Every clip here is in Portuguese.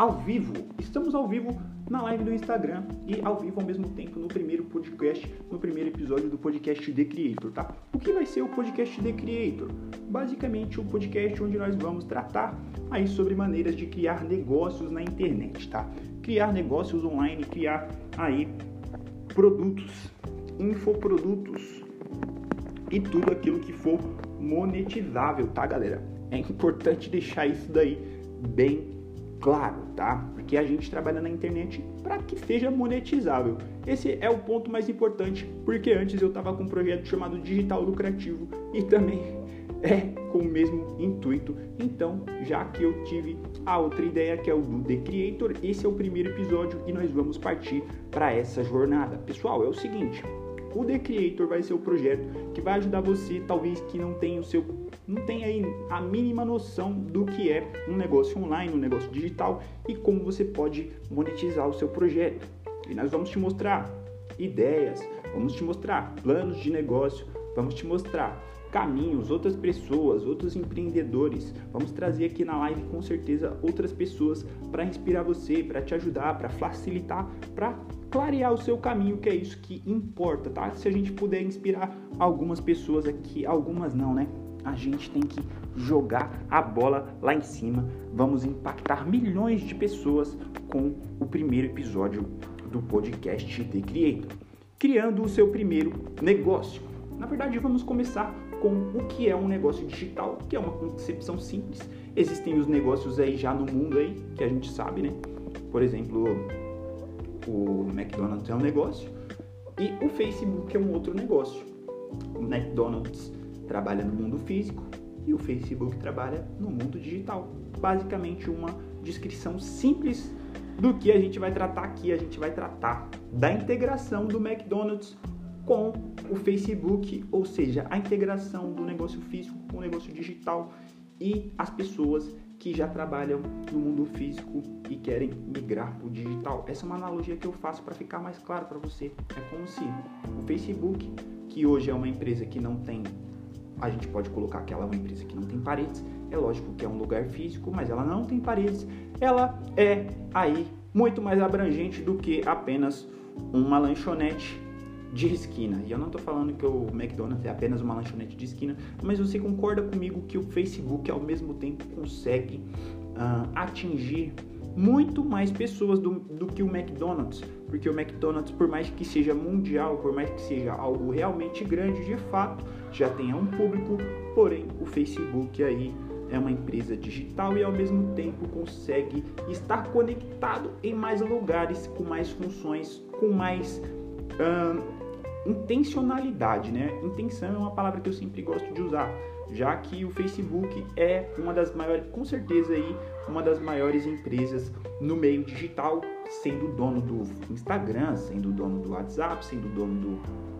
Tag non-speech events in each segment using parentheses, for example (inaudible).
ao vivo. Estamos ao vivo na live do Instagram e ao vivo ao mesmo tempo no primeiro podcast, no primeiro episódio do podcast The Creator, tá? O que vai ser o podcast The Creator? Basicamente, o um podcast onde nós vamos tratar aí sobre maneiras de criar negócios na internet, tá? Criar negócios online, criar aí produtos, infoprodutos e tudo aquilo que for monetizável, tá, galera? É importante (laughs) deixar isso daí bem claro, tá? Porque a gente trabalha na internet para que seja monetizável. Esse é o ponto mais importante, porque antes eu estava com um projeto chamado Digital Lucrativo e também (laughs) é com o mesmo intuito. Então, já que eu tive a outra ideia que é o do The Creator, esse é o primeiro episódio e nós vamos partir para essa jornada. Pessoal, é o seguinte, o The Creator vai ser o projeto que vai ajudar você, talvez que não tenha o seu não tem aí a mínima noção do que é um negócio online, um negócio digital e como você pode monetizar o seu projeto. E nós vamos te mostrar ideias, vamos te mostrar planos de negócio, vamos te mostrar caminhos, outras pessoas, outros empreendedores. Vamos trazer aqui na live com certeza outras pessoas para inspirar você, para te ajudar, para facilitar, para clarear o seu caminho, que é isso que importa, tá? Se a gente puder inspirar algumas pessoas aqui, algumas não, né? A gente tem que jogar a bola lá em cima. Vamos impactar milhões de pessoas com o primeiro episódio do podcast The Creator, criando o seu primeiro negócio. Na verdade, vamos começar com o que é um negócio digital, que é uma concepção simples. Existem os negócios aí já no mundo aí, que a gente sabe, né? Por exemplo, o McDonald's é um negócio e o Facebook é um outro negócio. O McDonald's trabalha no mundo físico e o Facebook trabalha no mundo digital. Basicamente uma descrição simples do que a gente vai tratar aqui. A gente vai tratar da integração do McDonald's com o Facebook, ou seja, a integração do negócio físico com o negócio digital e as pessoas que já trabalham no mundo físico e querem migrar para o digital. Essa é uma analogia que eu faço para ficar mais claro para você. É como se o Facebook, que hoje é uma empresa que não tem, a gente pode colocar que ela é uma empresa que não tem paredes, é lógico que é um lugar físico, mas ela não tem paredes, ela é aí muito mais abrangente do que apenas uma lanchonete de esquina. E eu não estou falando que o McDonald's é apenas uma lanchonete de esquina, mas você concorda comigo que o Facebook ao mesmo tempo consegue uh, atingir muito mais pessoas do, do que o McDonald's, porque o McDonald's, por mais que seja mundial, por mais que seja algo realmente grande, de fato já tenha um público, porém o Facebook aí é uma empresa digital e ao mesmo tempo consegue estar conectado em mais lugares, com mais funções, com mais intencionalidade, né? Intenção é uma palavra que eu sempre gosto de usar, já que o Facebook é uma das maiores, com certeza aí, uma das maiores empresas no meio digital, sendo dono do Instagram, sendo dono do WhatsApp, sendo dono do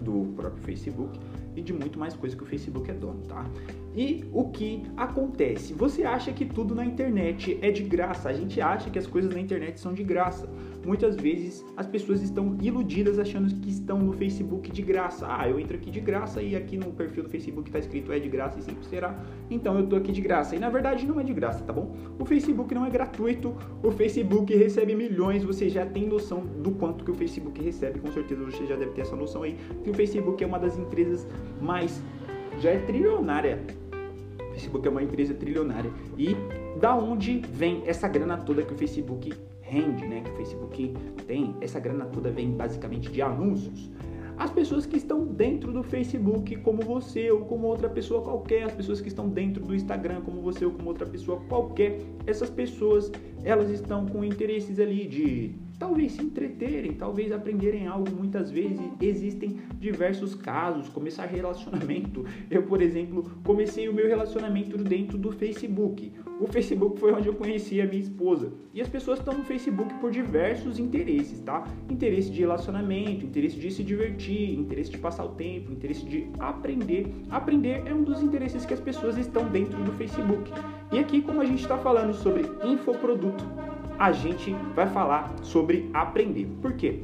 do próprio Facebook e de muito mais coisa que o Facebook é dono, tá? E o que acontece? Você acha que tudo na internet é de graça? A gente acha que as coisas na internet são de graça. Muitas vezes as pessoas estão iludidas achando que estão no Facebook de graça. Ah, eu entro aqui de graça e aqui no perfil do Facebook está escrito é de graça e sempre será. Então eu tô aqui de graça. E na verdade não é de graça, tá bom? O Facebook não é gratuito. O Facebook recebe milhões. Você já tem noção do quanto que o Facebook recebe. Com certeza você já deve ter essa noção aí. Que o Facebook é uma das empresas mais já é trilionária Facebook é uma empresa trilionária. E da onde vem essa grana toda que o Facebook rende, né? Que o Facebook tem? Essa grana toda vem basicamente de anúncios. As pessoas que estão dentro do Facebook, como você ou como outra pessoa qualquer, as pessoas que estão dentro do Instagram, como você ou como outra pessoa qualquer, essas pessoas, elas estão com interesses ali de talvez se entreterem, talvez aprenderem algo. Muitas vezes existem diversos casos, começar relacionamento. (laughs) Eu, por exemplo, comecei o meu relacionamento dentro do Facebook. O Facebook foi onde eu conheci a minha esposa. E as pessoas estão no Facebook por diversos interesses, tá? Interesse de relacionamento, interesse de se divertir, interesse de passar o tempo, interesse de aprender. Aprender é um dos interesses que as pessoas estão dentro do Facebook. E aqui, como a gente está falando sobre infoproduto, a gente vai falar sobre aprender. Por quê?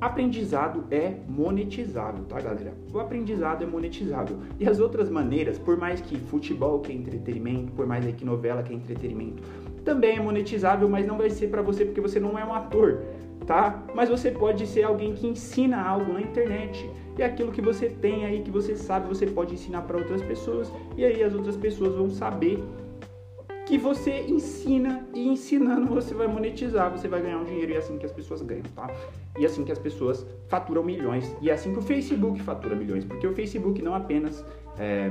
Aprendizado é monetizável, tá, galera? O aprendizado é monetizável. E as outras maneiras, por mais que futebol que é entretenimento, por mais que novela que é entretenimento, também é monetizável, mas não vai ser para você porque você não é um ator, tá? Mas você pode ser alguém que ensina algo na internet. E aquilo que você tem aí, que você sabe, você pode ensinar para outras pessoas. E aí as outras pessoas vão saber que você ensina e ensinando você vai monetizar, você vai ganhar um dinheiro e é assim que as pessoas ganham, tá? E é assim que as pessoas faturam milhões e é assim que o Facebook fatura milhões, porque o Facebook não apenas é,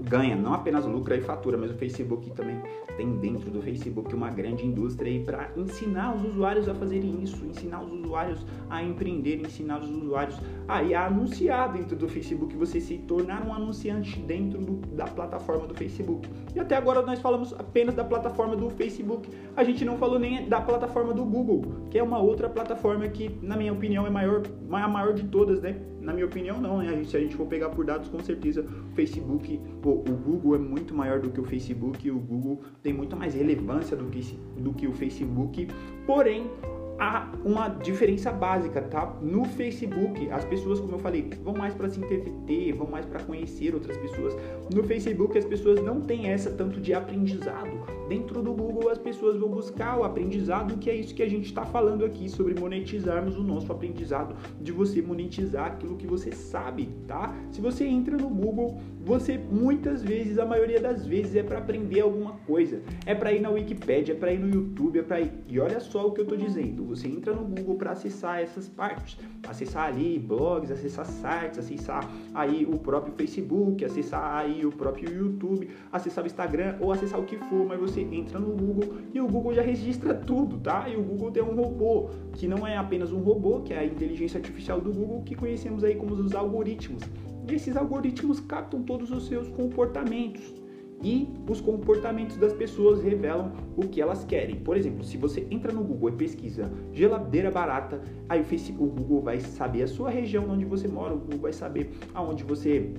ganha, não apenas lucra e fatura, mas o Facebook também tem dentro do Facebook uma grande indústria para ensinar os usuários a fazerem isso, ensinar os usuários a empreender, ensinar os usuários a, a anunciar dentro do Facebook, você se tornar um anunciante dentro do, da plataforma do Facebook. E até agora nós falamos apenas da plataforma do Facebook, a gente não falou nem da plataforma do Google, que é uma outra plataforma que, na minha opinião, é maior, a maior de todas, né? Na minha opinião, não, né? Se a gente for pegar por dados, com certeza o Facebook, o, o Google é muito maior do que o Facebook o Google tem muito mais relevância do que, do que o Facebook, porém há uma diferença básica, tá? No Facebook, as pessoas, como eu falei, vão mais para se entreter, vão mais para conhecer outras pessoas. No Facebook, as pessoas não têm essa tanto de aprendizado. Dentro do Google, as pessoas vão buscar o aprendizado, que é isso que a gente está falando aqui sobre monetizarmos o nosso aprendizado, de você monetizar aquilo que você sabe, tá? Se você entra no Google, você muitas vezes, a maioria das vezes, é para aprender alguma coisa, é para ir na Wikipedia, é para ir no YouTube, é para ir. E olha só o que eu tô dizendo você entra no Google para acessar essas partes, acessar ali blogs, acessar sites, acessar aí o próprio Facebook, acessar aí o próprio YouTube, acessar o Instagram ou acessar o que for, mas você entra no Google e o Google já registra tudo, tá? E o Google tem um robô que não é apenas um robô, que é a inteligência artificial do Google que conhecemos aí como os algoritmos. E esses algoritmos captam todos os seus comportamentos e os comportamentos das pessoas revelam o que elas querem. Por exemplo, se você entra no Google e pesquisa geladeira barata, aí o, Facebook, o Google vai saber a sua região onde você mora, o Google vai saber aonde você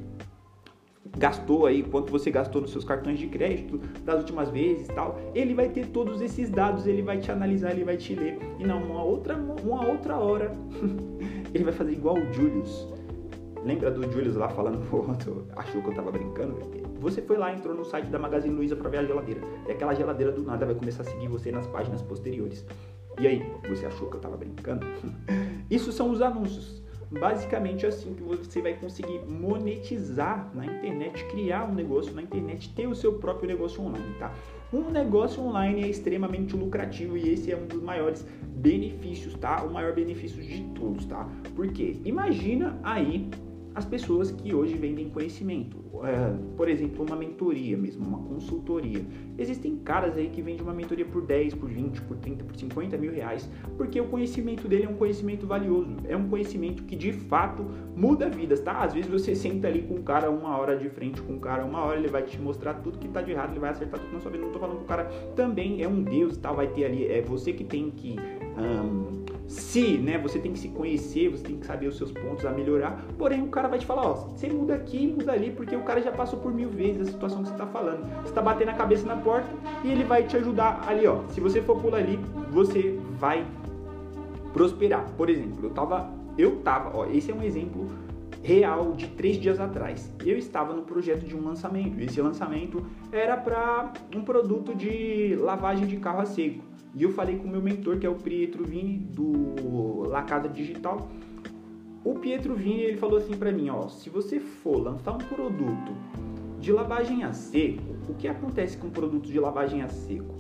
gastou aí, quanto você gastou nos seus cartões de crédito das últimas vezes tal. Ele vai ter todos esses dados, ele vai te analisar, ele vai te ler. E não, uma outra, uma outra hora, (laughs) ele vai fazer igual o Julius. Lembra do Julius lá falando pro outro, achou que eu tava brincando? Você foi lá, entrou no site da Magazine Luiza para ver a geladeira. E aquela geladeira do nada vai começar a seguir você nas páginas posteriores. E aí, você achou que eu tava brincando? (laughs) Isso são os anúncios. Basicamente é assim que você vai conseguir monetizar na internet, criar um negócio na internet, ter o seu próprio negócio online, tá? Um negócio online é extremamente lucrativo e esse é um dos maiores benefícios, tá? O maior benefício de todos, tá? Porque imagina aí as pessoas que hoje vendem conhecimento. É, por exemplo, uma mentoria mesmo, uma consultoria. Existem caras aí que vendem uma mentoria por 10, por 20, por 30, por 50 mil reais, porque o conhecimento dele é um conhecimento valioso, é um conhecimento que de fato muda vidas, tá? Às vezes você senta ali com o cara uma hora de frente com o cara, uma hora ele vai te mostrar tudo que tá de errado, ele vai acertar tudo na sua vida. Não tô falando que o cara também é um deus, tá? Vai ter ali, é você que tem que. Se, né, você tem que se conhecer, você tem que saber os seus pontos a melhorar. Porém, o cara vai te falar, ó, você muda aqui, muda ali, porque o cara já passou por mil vezes a situação que você está falando. Você está batendo a cabeça na porta e ele vai te ajudar ali, ó. Se você for por ali, você vai prosperar. Por exemplo, eu tava, eu tava, ó, esse é um exemplo real de três dias atrás. Eu estava no projeto de um lançamento. Esse lançamento era para um produto de lavagem de carro a seco. E eu falei com o meu mentor, que é o Pietro Vini, do La Casa Digital. O Pietro Vini, ele falou assim para mim, ó, se você for lançar um produto de lavagem a seco, o que acontece com o produto de lavagem a seco?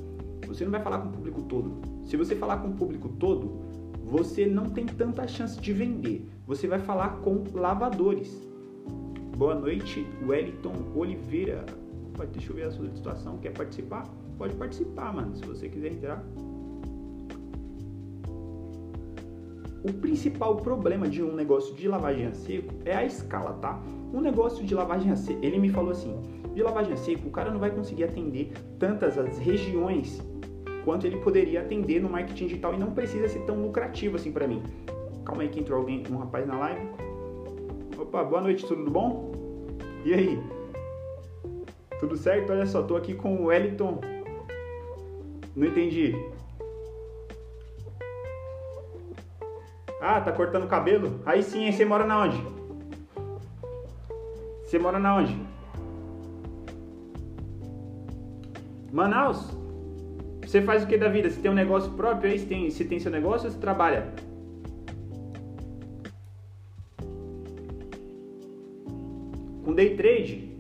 Você não vai falar com o público todo. Se você falar com o público todo, você não tem tanta chance de vender. Você vai falar com lavadores. Boa noite, Wellington Oliveira. Opa, deixa eu ver a sua situação. Quer participar? Pode participar, mano, se você quiser entrar. O principal problema de um negócio de lavagem a seco é a escala, tá? Um negócio de lavagem a seco, ele me falou assim, de lavagem a seco, o cara não vai conseguir atender tantas as regiões quanto ele poderia atender no marketing digital e não precisa ser tão lucrativo assim para mim. Calma aí que entrou alguém, um rapaz na live. Opa, boa noite, tudo bom? E aí? Tudo certo? Olha só, tô aqui com o Wellington. Não entendi. Ah, tá cortando o cabelo? Aí sim, hein? Você mora na onde? Você mora na onde? Manaus? Você faz o que da vida? Você tem um negócio próprio, aí você tem, você tem seu negócio ou você trabalha? Com day trade.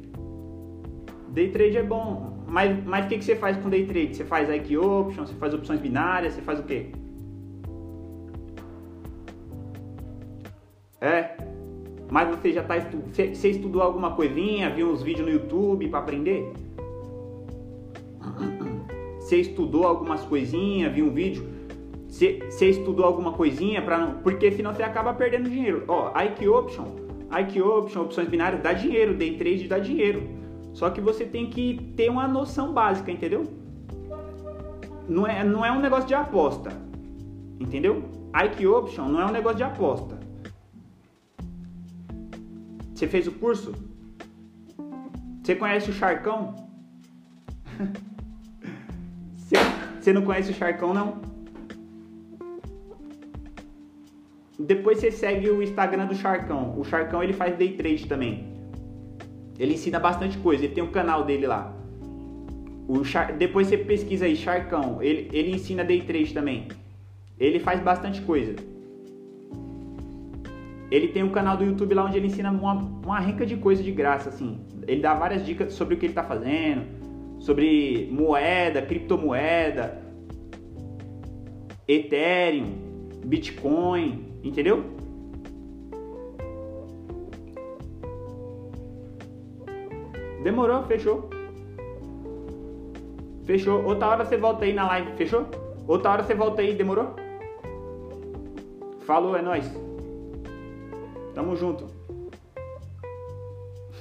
Day trade é bom. Mas, mas o que, que você faz com day trade? Você faz IQ option, você faz opções binárias, você faz o quê? É. Mas você já tá você estudou alguma coisinha, viu uns vídeos no YouTube para aprender? Você estudou algumas coisinhas, viu um vídeo? Você, você estudou alguma coisinha para não, porque senão você acaba perdendo dinheiro. Ó, IQ option, IQ option, opções binárias dá dinheiro, day trade dá dinheiro. Só que você tem que ter uma noção básica, entendeu? Não é, não é um negócio de aposta. Entendeu? IQ option não é um negócio de aposta. Você fez o curso? Você conhece o Charcão? (laughs) Você não conhece o Charcão, não? Depois você segue o Instagram do Charcão. O Charcão ele faz day trade também. Ele ensina bastante coisa. Ele tem um canal dele lá. O Char... Depois você pesquisa aí, Charcão. Ele, ele ensina day trade também. Ele faz bastante coisa. Ele tem um canal do YouTube lá onde ele ensina uma, uma renca de coisa de graça, assim. Ele dá várias dicas sobre o que ele está fazendo, sobre moeda, criptomoeda, Ethereum, Bitcoin, entendeu? Demorou, fechou. Fechou. Outra hora você volta aí na live, fechou? Outra hora você volta aí, demorou? Falou, é nóis. Tamo junto.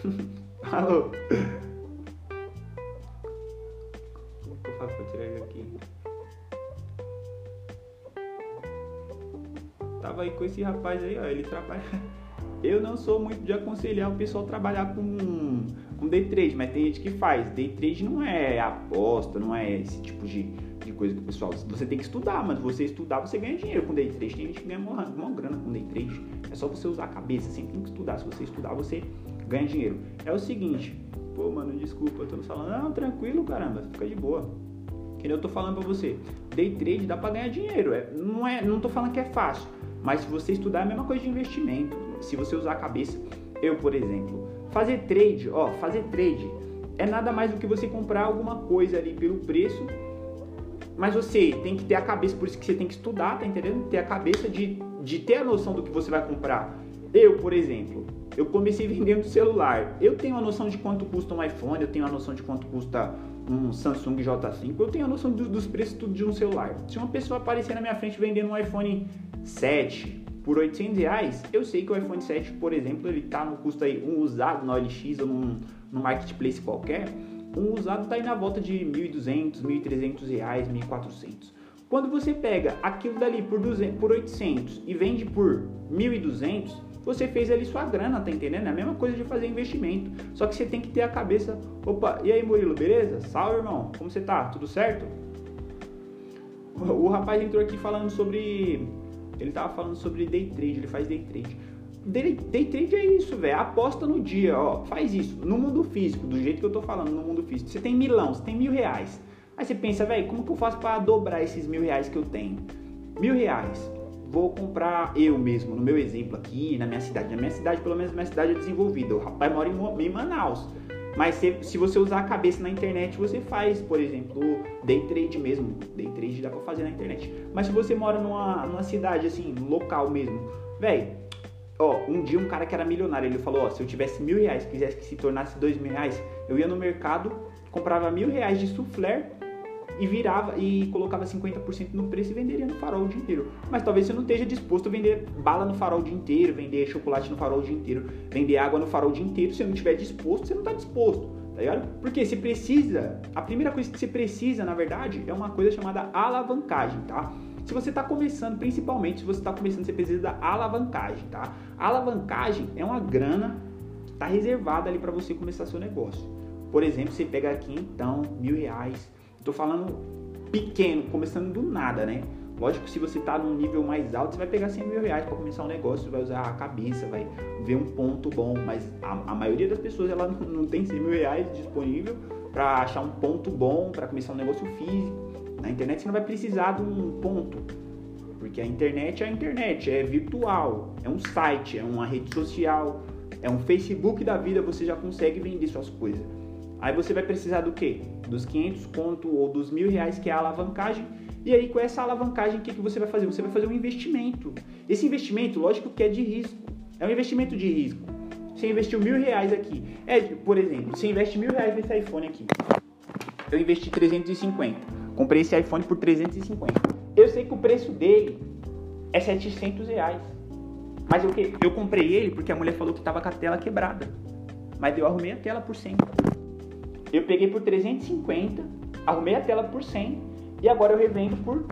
(laughs) Alô. Como que eu faço pra tirar ele aqui? Tava aí com esse rapaz aí, ó. Ele trabalha. (laughs) Eu não sou muito de aconselhar o pessoal a trabalhar com, com day trade, mas tem gente que faz. Day trade não é aposta, não é esse tipo de, de coisa que o pessoal. Você tem que estudar, mas você estudar, você ganha dinheiro com day trade. Tem gente que ganha uma, uma grana com day trade. É só você usar a cabeça, sempre tem que estudar. Se você estudar, você ganha dinheiro. É o seguinte, pô, mano, desculpa, eu tô falando, não, tranquilo, caramba, fica de boa. Que eu tô falando pra você, day trade dá pra ganhar dinheiro. É, não, é, não tô falando que é fácil, mas se você estudar é a mesma coisa de investimento. Se você usar a cabeça, eu, por exemplo, fazer trade, ó, fazer trade é nada mais do que você comprar alguma coisa ali pelo preço mas você tem que ter a cabeça, por isso que você tem que estudar, tá entendendo? Ter a cabeça de, de ter a noção do que você vai comprar. Eu, por exemplo, eu comecei vendendo celular. Eu tenho a noção de quanto custa um iPhone, eu tenho a noção de quanto custa um Samsung J5, eu tenho a noção do, dos preços tudo de um celular. Se uma pessoa aparecer na minha frente vendendo um iPhone 7 por 800 reais, eu sei que o iPhone 7, por exemplo, ele tá no custo aí, um usado na OLX ou num, num marketplace qualquer, um usado está aí na volta de 1.200, 1.300 reais, 1.400. Quando você pega aquilo dali por, 200, por 800 e vende por 1.200, você fez ali sua grana, tá entendendo? É a mesma coisa de fazer investimento. Só que você tem que ter a cabeça. Opa, e aí Murilo, beleza? Salve, irmão. Como você tá? Tudo certo? O rapaz entrou aqui falando sobre. Ele tava falando sobre day trade, ele faz day trade. Day, trade é isso, velho. Aposta no dia, ó. Faz isso. No mundo físico, do jeito que eu tô falando, no mundo físico. Você tem milão, você tem mil reais. Aí você pensa, velho, como que eu faço para dobrar esses mil reais que eu tenho? Mil reais. Vou comprar eu mesmo, no meu exemplo aqui, na minha cidade. Na minha cidade, pelo menos, minha cidade é desenvolvida. O rapaz mora em, em Manaus. Mas se, se, você usar a cabeça na internet, você faz, por exemplo, day trade mesmo. Day trade dá pra fazer na internet. Mas se você mora numa, numa cidade assim, local mesmo, velho, Ó, um dia um cara que era milionário, ele falou, ó, se eu tivesse mil reais, quisesse que se tornasse dois mil reais, eu ia no mercado, comprava mil reais de soufflé e virava e colocava 50% no preço e venderia no farol o dia inteiro. Mas talvez você não esteja disposto a vender bala no farol o dia inteiro, vender chocolate no farol o dia inteiro, vender água no farol o dia inteiro. Se você não estiver disposto, você não está disposto, tá ligado? Porque você precisa, a primeira coisa que você precisa, na verdade, é uma coisa chamada alavancagem, tá? Se você está começando, principalmente se você está começando, você precisa da alavancagem, tá? A alavancagem é uma grana que está reservada ali para você começar seu negócio. Por exemplo, você pega aqui então mil reais. Estou falando pequeno, começando do nada, né? Lógico que se você está num nível mais alto, você vai pegar 100 mil reais para começar um negócio, vai usar a cabeça, vai ver um ponto bom. Mas a, a maioria das pessoas ela não, não tem 100 mil reais disponível para achar um ponto bom para começar um negócio físico Na internet você não vai precisar de um ponto. Porque a internet é a internet, é virtual, é um site, é uma rede social, é um Facebook da vida, você já consegue vender suas coisas. Aí você vai precisar do quê? Dos 500 conto ou dos mil reais que é a alavancagem. E aí com essa alavancagem, o que, que você vai fazer? Você vai fazer um investimento. Esse investimento, lógico que é de risco. É um investimento de risco. Você investiu mil reais aqui. É, por exemplo, você investe mil reais nesse iPhone aqui. Eu investi 350. Comprei esse iPhone por 350. Eu sei que o preço dele é 700 reais. Mas eu, eu comprei ele porque a mulher falou que estava com a tela quebrada. Mas eu arrumei a tela por 100. Eu peguei por 350, arrumei a tela por 100 e agora eu revendo por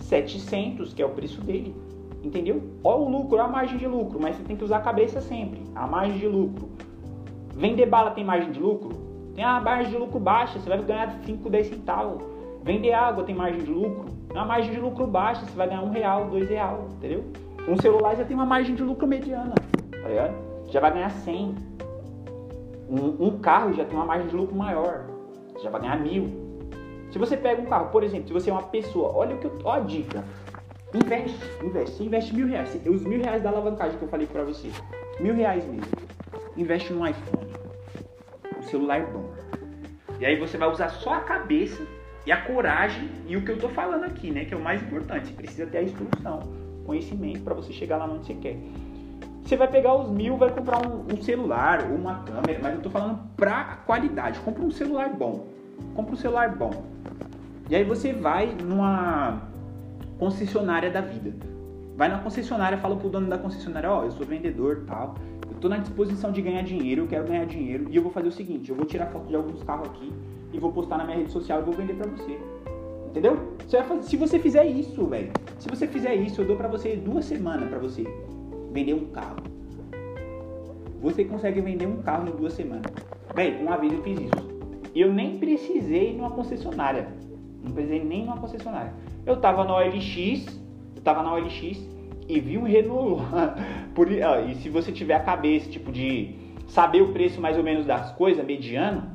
700, que é o preço dele. Entendeu? Olha o lucro, olha a margem de lucro, mas você tem que usar a cabeça sempre. A margem de lucro. Vender bala tem margem de lucro? Tem a margem de lucro baixa, você vai ganhar 5, 10 centavos. Vender água tem margem de lucro? Uma margem de lucro baixa, você vai ganhar um real, dois real, entendeu? Um celular já tem uma margem de lucro mediana, tá ligado? Já vai ganhar 100. Um, um carro já tem uma margem de lucro maior, já vai ganhar mil. Se você pega um carro, por exemplo, se você é uma pessoa, olha o que eu, ó a dica. Investe, investe, você investe mil reais. Os mil reais da alavancagem que eu falei pra você. Mil reais mesmo. Investe num iPhone. Um celular bom. E aí você vai usar só a cabeça e a coragem e o que eu tô falando aqui, né? Que é o mais importante. Você precisa ter a instrução, conhecimento para você chegar lá onde você quer. Você vai pegar os mil, vai comprar um, um celular ou uma câmera, mas eu tô falando pra qualidade. Compra um celular bom. Compra um celular bom. E aí você vai numa concessionária da vida. Vai na concessionária, fala pro dono da concessionária, ó, oh, eu sou vendedor, tal. Eu tô na disposição de ganhar dinheiro, eu quero ganhar dinheiro e eu vou fazer o seguinte, eu vou tirar foto de alguns carros aqui e vou postar na minha rede social e vou vender para você. Entendeu? Você fazer, se você fizer isso, velho, se você fizer isso, eu dou para você duas semanas para você vender um carro. Você consegue vender um carro em duas semanas. Velho, uma vez eu fiz isso. E eu nem precisei numa concessionária. Não precisei nem numa concessionária. Eu tava na OLX, eu tava na OLX e vi um Renault (laughs) Por, e se você tiver a cabeça, tipo, de saber o preço mais ou menos das coisas, mediano,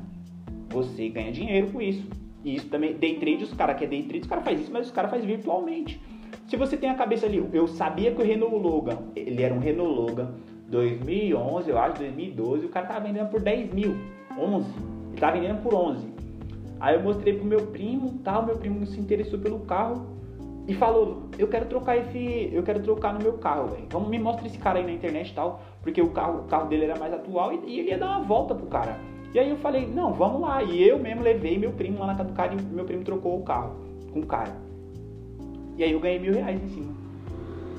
você ganha dinheiro com isso. E isso também, day trade, os caras que é day trade, os caras fazem isso, mas os caras fazem virtualmente. Se você tem a cabeça ali, eu sabia que o Renault Logan, ele era um Renault Logan 2011, eu acho, 2012, o cara tava vendendo por 10 mil, 11. Ele tava vendendo por 11. Aí eu mostrei pro meu primo, tal, meu primo se interessou pelo carro e falou: "Eu quero trocar esse, eu quero trocar no meu carro, velho. Me mostra esse cara aí na internet, tal, porque o carro, o carro dele era mais atual e, e ele ia dar uma volta pro cara. E aí eu falei, não, vamos lá. E eu mesmo levei meu primo lá na casa do cara e meu primo trocou o carro com o cara. E aí eu ganhei mil reais em cima.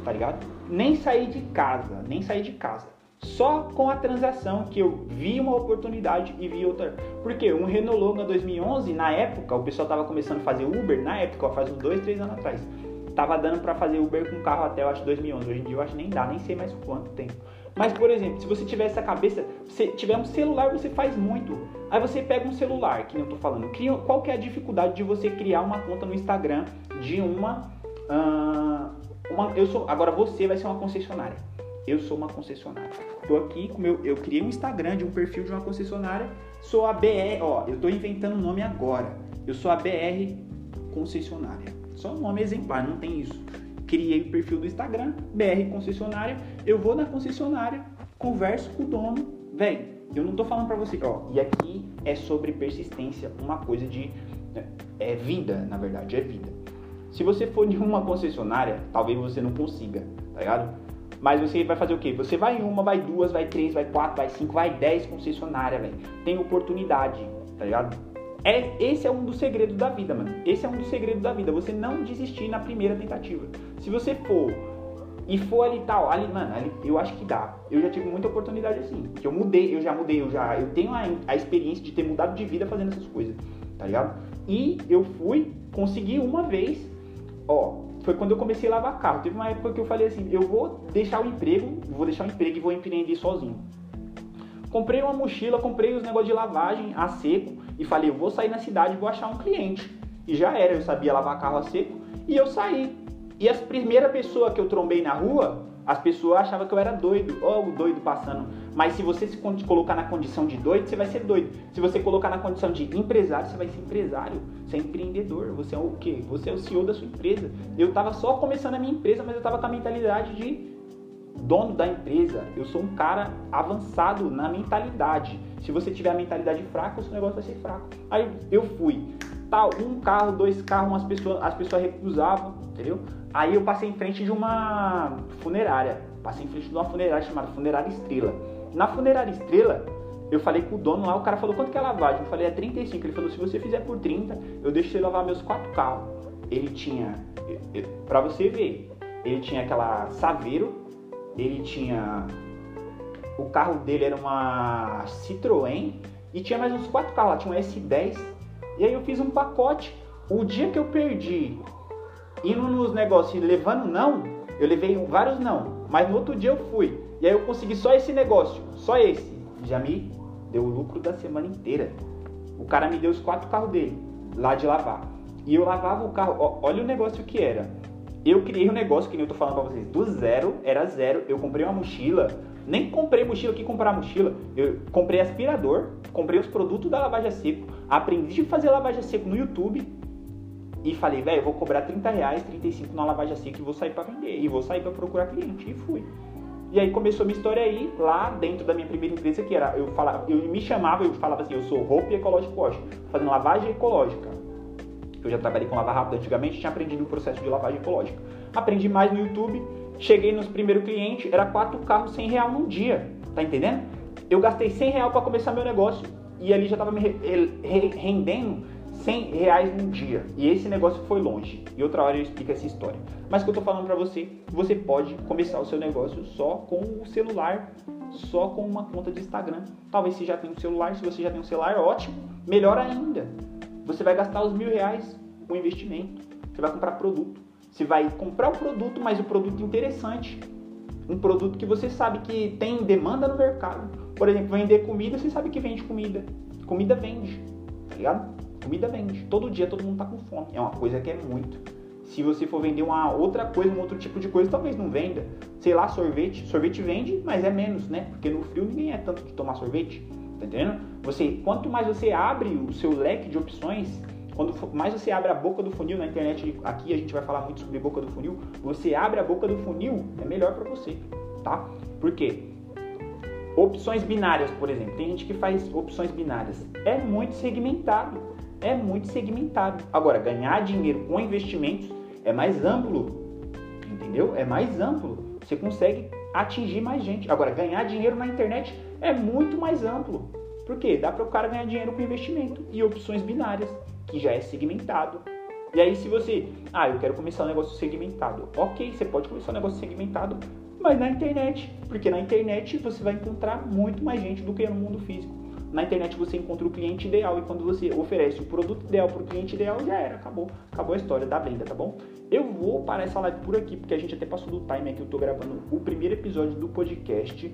Tá ligado? Nem saí de casa, nem saí de casa. Só com a transação que eu vi uma oportunidade e vi outra. Porque um Renault Logan 2011, na época, o pessoal tava começando a fazer Uber, na época, faz uns dois, três anos atrás. Tava dando para fazer Uber com carro até, eu acho, 2011. Hoje em dia eu acho nem dá, nem sei mais quanto tempo. Mas, por exemplo, se você tiver essa cabeça, se tiver um celular, você faz muito. Aí você pega um celular, que eu tô falando, qual que é a dificuldade de você criar uma conta no Instagram de uma, uh, uma eu sou, agora você vai ser uma concessionária. Eu sou uma concessionária. Tô aqui com meu, eu criei um Instagram de um perfil de uma concessionária, sou a BR, ó, eu tô inventando o nome agora. Eu sou a BR concessionária. Só um nome exemplar, não tem isso criei o perfil do Instagram, BR Concessionária, eu vou na concessionária, converso com o dono, velho, eu não tô falando para você, ó, e aqui é sobre persistência, uma coisa de é vida, na verdade, é vida. Se você for de uma concessionária, talvez você não consiga, tá ligado? Mas você vai fazer o quê? Você vai em uma, vai duas, vai três, vai quatro, vai cinco, vai dez concessionárias, velho. Tem oportunidade, tá ligado? É, esse é um dos segredos da vida, mano. Esse é um dos segredos da vida. Você não desistir na primeira tentativa. Se você for e for ali tal, ali, mano, ali, eu acho que dá. Eu já tive muita oportunidade assim. Que eu mudei, eu já mudei, eu já. Eu tenho a, a experiência de ter mudado de vida fazendo essas coisas, tá ligado? E eu fui, consegui uma vez, ó, foi quando eu comecei a lavar carro. Teve uma época que eu falei assim, eu vou deixar o emprego, vou deixar o emprego e vou empreender sozinho. Comprei uma mochila, comprei os negócios de lavagem a seco e falei, eu vou sair na cidade e vou achar um cliente. E já era, eu sabia lavar carro a seco e eu saí. E a primeira pessoa que eu trombei na rua, As pessoas achavam que eu era doido, ó, o doido passando. Mas se você se colocar na condição de doido, você vai ser doido. Se você colocar na condição de empresário, você vai ser empresário. Você é empreendedor. Você é o quê? Você é o CEO da sua empresa. Eu tava só começando a minha empresa, mas eu tava com a mentalidade de dono da empresa. Eu sou um cara avançado na mentalidade. Se você tiver a mentalidade fraca, o seu negócio vai ser fraco. Aí eu fui. Tal, um carro, dois carros, as pessoas, as pessoas recusavam, entendeu? Aí eu passei em frente de uma funerária. Passei em frente de uma funerária chamada Funerária Estrela. Na Funerária Estrela, eu falei com o dono lá, o cara falou, quanto que é a lavagem? Eu falei, é 35. Ele falou, se você fizer por 30, eu deixo você lavar meus quatro carros. Ele tinha, pra você ver, ele tinha aquela Saveiro, ele tinha, o carro dele era uma Citroën, e tinha mais uns quatro carros lá, tinha um S10, e aí eu fiz um pacote. O dia que eu perdi indo nos negócios levando não, eu levei vários não, mas no outro dia eu fui. E aí eu consegui só esse negócio, só esse. Já me deu o lucro da semana inteira. O cara me deu os quatro carros dele, lá de lavar. E eu lavava o carro, olha o negócio que era. Eu criei um negócio que nem eu tô falando pra vocês, do zero, era zero. Eu comprei uma mochila, nem comprei mochila aqui comprar mochila. Eu comprei aspirador, comprei os produtos da lavagem a seco, aprendi a fazer lavagem a seco no YouTube e falei, velho, vou cobrar 30 reais, 35 na lavagem seca e vou sair para vender. E vou sair para procurar cliente. E fui. E aí começou minha história aí, lá dentro da minha primeira empresa, que era, eu falava, eu me chamava, eu falava assim, eu sou roupa ecológico wash, fazendo lavagem ecológica. Eu já trabalhei com lavar rápido antigamente, tinha aprendido o processo de lavagem ecológica. Aprendi mais no YouTube, cheguei nos primeiros clientes, era quatro carros 100 real num dia, tá entendendo? Eu gastei 100 real para começar meu negócio e ali já tava me rendendo 100 reais num dia. E esse negócio foi longe. E outra hora eu explico essa história. Mas o que eu tô falando para você, você pode começar o seu negócio só com o celular, só com uma conta de Instagram. Talvez você já tenha um celular, se você já tem um celular, ótimo. Melhor ainda. Você vai gastar os mil reais com investimento. Você vai comprar produto. Você vai comprar o produto, mas o produto interessante. Um produto que você sabe que tem demanda no mercado. Por exemplo, vender comida, você sabe que vende comida. Comida vende, tá ligado? Comida vende. Todo dia todo mundo tá com fome. É uma coisa que é muito. Se você for vender uma outra coisa, um outro tipo de coisa, talvez não venda. Sei lá, sorvete. Sorvete vende, mas é menos, né? Porque no frio ninguém é tanto de tomar sorvete. Tá entendendo? Você, quanto mais você abre o seu leque de opções, quando mais você abre a boca do funil na internet, aqui a gente vai falar muito sobre boca do funil, você abre a boca do funil, é melhor para você, tá? Por quê? Opções binárias, por exemplo. Tem gente que faz opções binárias. É muito segmentado é muito segmentado. Agora, ganhar dinheiro com investimentos é mais amplo, entendeu? É mais amplo. Você consegue atingir mais gente. Agora, ganhar dinheiro na internet é muito mais amplo. Por quê? Dá para o cara ganhar dinheiro com investimento e opções binárias, que já é segmentado. E aí, se você, ah, eu quero começar um negócio segmentado, ok, você pode começar um negócio segmentado, mas na internet, porque na internet você vai encontrar muito mais gente do que no mundo físico. Na internet você encontra o cliente ideal e quando você oferece o produto ideal para o cliente ideal, já era, acabou. Acabou a história da venda, tá bom? Eu vou parar essa live por aqui, porque a gente até passou do time aqui, eu tô gravando o primeiro episódio do podcast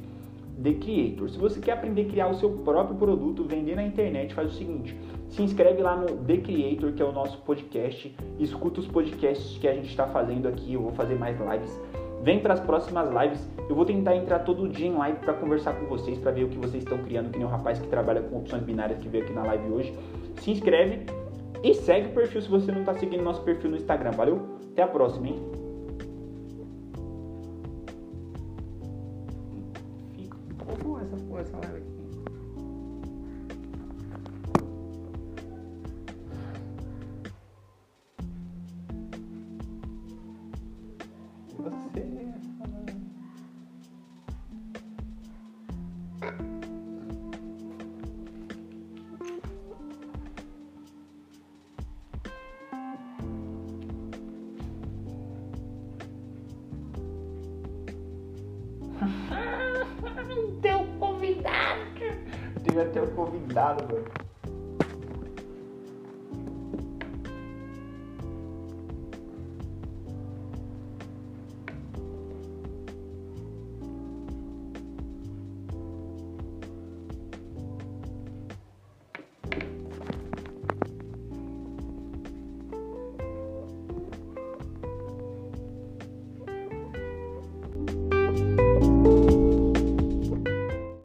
The Creator. Se você quer aprender a criar o seu próprio produto, vender na internet, faz o seguinte: se inscreve lá no The Creator, que é o nosso podcast, escuta os podcasts que a gente está fazendo aqui, eu vou fazer mais lives Vem para as próximas lives. Eu vou tentar entrar todo dia em live para conversar com vocês, para ver o que vocês estão criando, que nem o rapaz que trabalha com opções binárias que veio aqui na live hoje. Se inscreve e segue o perfil se você não está seguindo nosso perfil no Instagram. Valeu? Até a próxima, hein? Teu. Teve até o convidado, mano.